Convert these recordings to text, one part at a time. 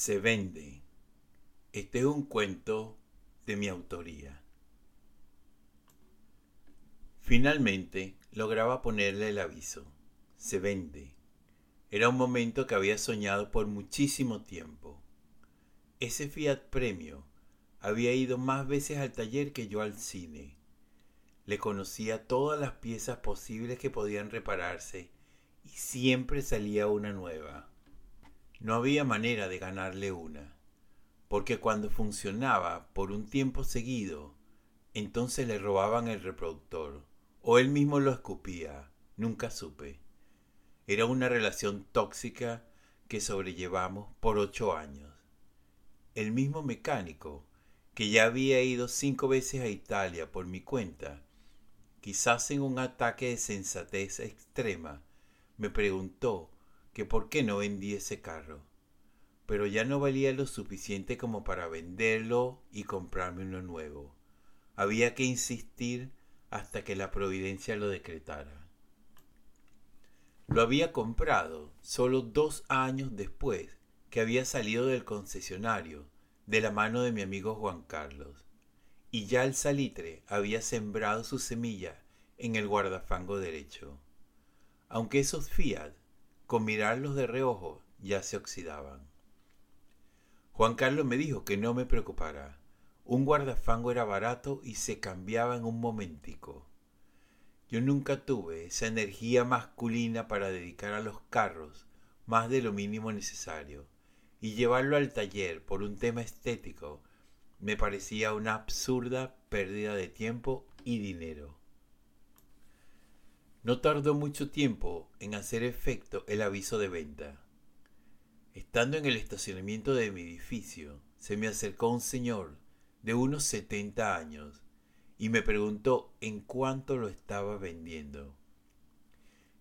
Se vende. Este es un cuento de mi autoría. Finalmente lograba ponerle el aviso. Se vende. Era un momento que había soñado por muchísimo tiempo. Ese Fiat Premio había ido más veces al taller que yo al cine. Le conocía todas las piezas posibles que podían repararse y siempre salía una nueva. No había manera de ganarle una, porque cuando funcionaba por un tiempo seguido, entonces le robaban el reproductor, o él mismo lo escupía, nunca supe. Era una relación tóxica que sobrellevamos por ocho años. El mismo mecánico, que ya había ido cinco veces a Italia por mi cuenta, quizás en un ataque de sensatez extrema, me preguntó que por qué no vendí ese carro. Pero ya no valía lo suficiente como para venderlo y comprarme uno nuevo. Había que insistir hasta que la providencia lo decretara. Lo había comprado solo dos años después que había salido del concesionario de la mano de mi amigo Juan Carlos, y ya el salitre había sembrado su semilla en el guardafango derecho. Aunque esos Fiat con mirarlos de reojo ya se oxidaban. Juan Carlos me dijo que no me preocupara. Un guardafango era barato y se cambiaba en un momentico. Yo nunca tuve esa energía masculina para dedicar a los carros más de lo mínimo necesario, y llevarlo al taller por un tema estético me parecía una absurda pérdida de tiempo y dinero. No tardó mucho tiempo en hacer efecto el aviso de venta. Estando en el estacionamiento de mi edificio, se me acercó un señor de unos 70 años y me preguntó en cuánto lo estaba vendiendo.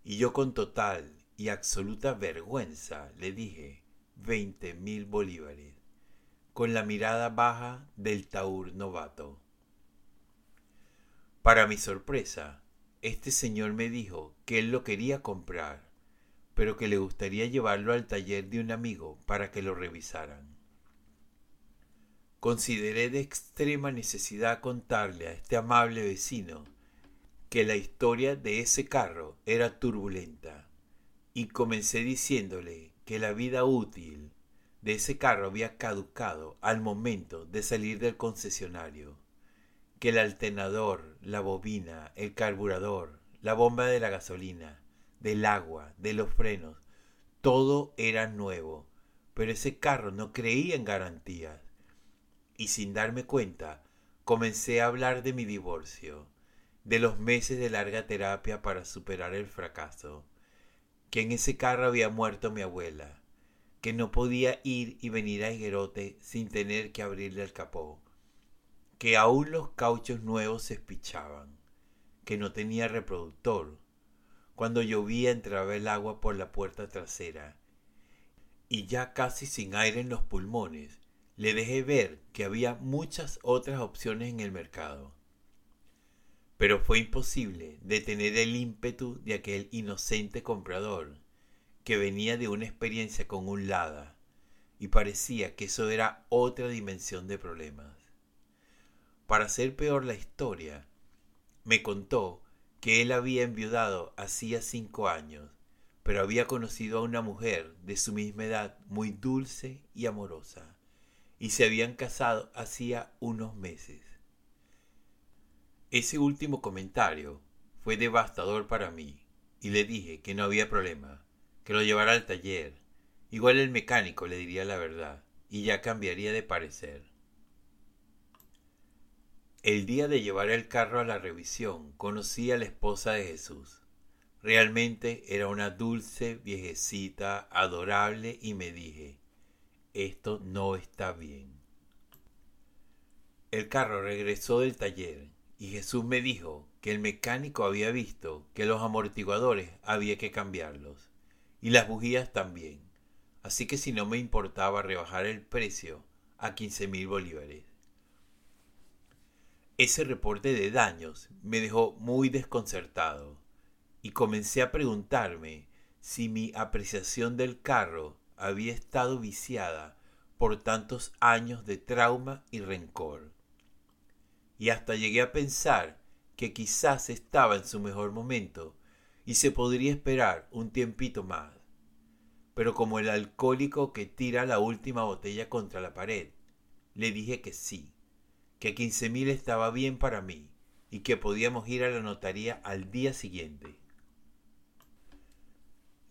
Y yo con total y absoluta vergüenza le dije veinte mil bolívares, con la mirada baja del taur novato. Para mi sorpresa, este señor me dijo que él lo quería comprar, pero que le gustaría llevarlo al taller de un amigo para que lo revisaran. Consideré de extrema necesidad contarle a este amable vecino que la historia de ese carro era turbulenta, y comencé diciéndole que la vida útil de ese carro había caducado al momento de salir del concesionario que el alternador, la bobina, el carburador, la bomba de la gasolina, del agua, de los frenos, todo era nuevo, pero ese carro no creía en garantías. Y sin darme cuenta, comencé a hablar de mi divorcio, de los meses de larga terapia para superar el fracaso, que en ese carro había muerto mi abuela, que no podía ir y venir a Higuerote sin tener que abrirle el capó, que aún los cauchos nuevos se espichaban, que no tenía reproductor. Cuando llovía entraba el agua por la puerta trasera, y ya casi sin aire en los pulmones, le dejé ver que había muchas otras opciones en el mercado. Pero fue imposible detener el ímpetu de aquel inocente comprador, que venía de una experiencia con un Lada, y parecía que eso era otra dimensión de problemas. Para hacer peor la historia, me contó que él había enviudado hacía cinco años, pero había conocido a una mujer de su misma edad muy dulce y amorosa, y se habían casado hacía unos meses. Ese último comentario fue devastador para mí, y le dije que no había problema, que lo llevara al taller. Igual el mecánico le diría la verdad, y ya cambiaría de parecer. El día de llevar el carro a la revisión conocí a la esposa de Jesús. Realmente era una dulce viejecita, adorable, y me dije, esto no está bien. El carro regresó del taller y Jesús me dijo que el mecánico había visto que los amortiguadores había que cambiarlos y las bujías también, así que si no me importaba rebajar el precio a quince mil bolívares. Ese reporte de daños me dejó muy desconcertado y comencé a preguntarme si mi apreciación del carro había estado viciada por tantos años de trauma y rencor. Y hasta llegué a pensar que quizás estaba en su mejor momento y se podría esperar un tiempito más. Pero como el alcohólico que tira la última botella contra la pared, le dije que sí, que quince mil estaba bien para mí y que podíamos ir a la notaría al día siguiente.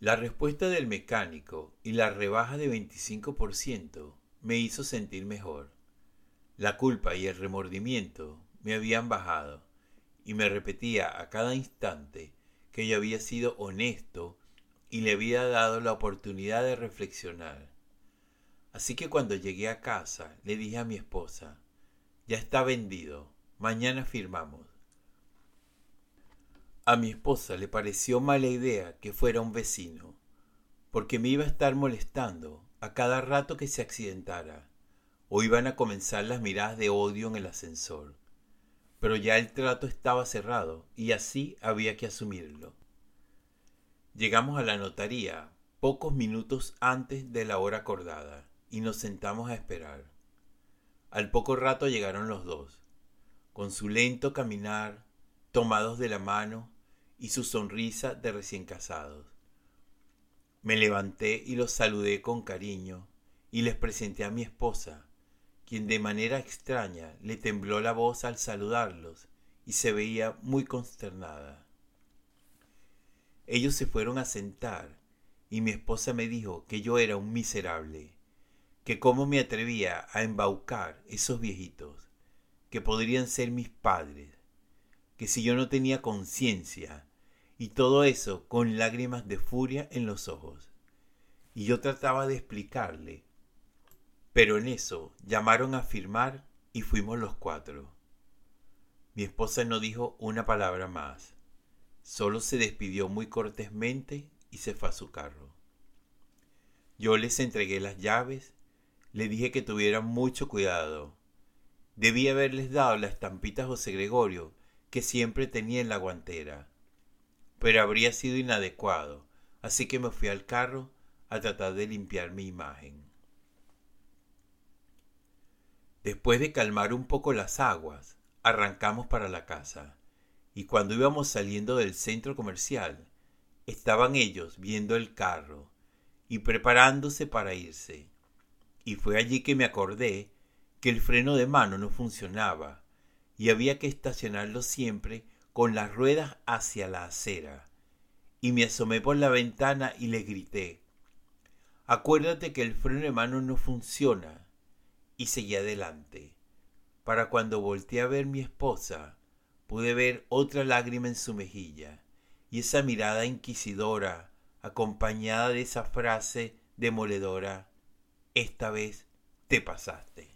La respuesta del mecánico y la rebaja de 25% me hizo sentir mejor. La culpa y el remordimiento me habían bajado y me repetía a cada instante que yo había sido honesto y le había dado la oportunidad de reflexionar. Así que cuando llegué a casa le dije a mi esposa, ya está vendido, mañana firmamos. A mi esposa le pareció mala idea que fuera un vecino, porque me iba a estar molestando a cada rato que se accidentara, o iban a comenzar las miradas de odio en el ascensor. Pero ya el trato estaba cerrado y así había que asumirlo. Llegamos a la notaría pocos minutos antes de la hora acordada y nos sentamos a esperar. Al poco rato llegaron los dos, con su lento caminar, tomados de la mano y su sonrisa de recién casados. Me levanté y los saludé con cariño y les presenté a mi esposa, quien de manera extraña le tembló la voz al saludarlos y se veía muy consternada. Ellos se fueron a sentar y mi esposa me dijo que yo era un miserable, que cómo me atrevía a embaucar esos viejitos, que podrían ser mis padres, que si yo no tenía conciencia, y todo eso con lágrimas de furia en los ojos. Y yo trataba de explicarle, pero en eso llamaron a firmar y fuimos los cuatro. Mi esposa no dijo una palabra más. Solo se despidió muy cortésmente y se fue a su carro. Yo les entregué las llaves, le dije que tuvieran mucho cuidado. Debí haberles dado la estampita José Gregorio que siempre tenía en la guantera, pero habría sido inadecuado, así que me fui al carro a tratar de limpiar mi imagen. Después de calmar un poco las aguas, arrancamos para la casa y cuando íbamos saliendo del centro comercial, estaban ellos viendo el carro y preparándose para irse. Y fue allí que me acordé que el freno de mano no funcionaba y había que estacionarlo siempre con las ruedas hacia la acera. Y me asomé por la ventana y le grité, acuérdate que el freno de mano no funciona. Y seguí adelante. Para cuando volteé a ver mi esposa, pude ver otra lágrima en su mejilla y esa mirada inquisidora acompañada de esa frase demoledora, esta vez te pasaste.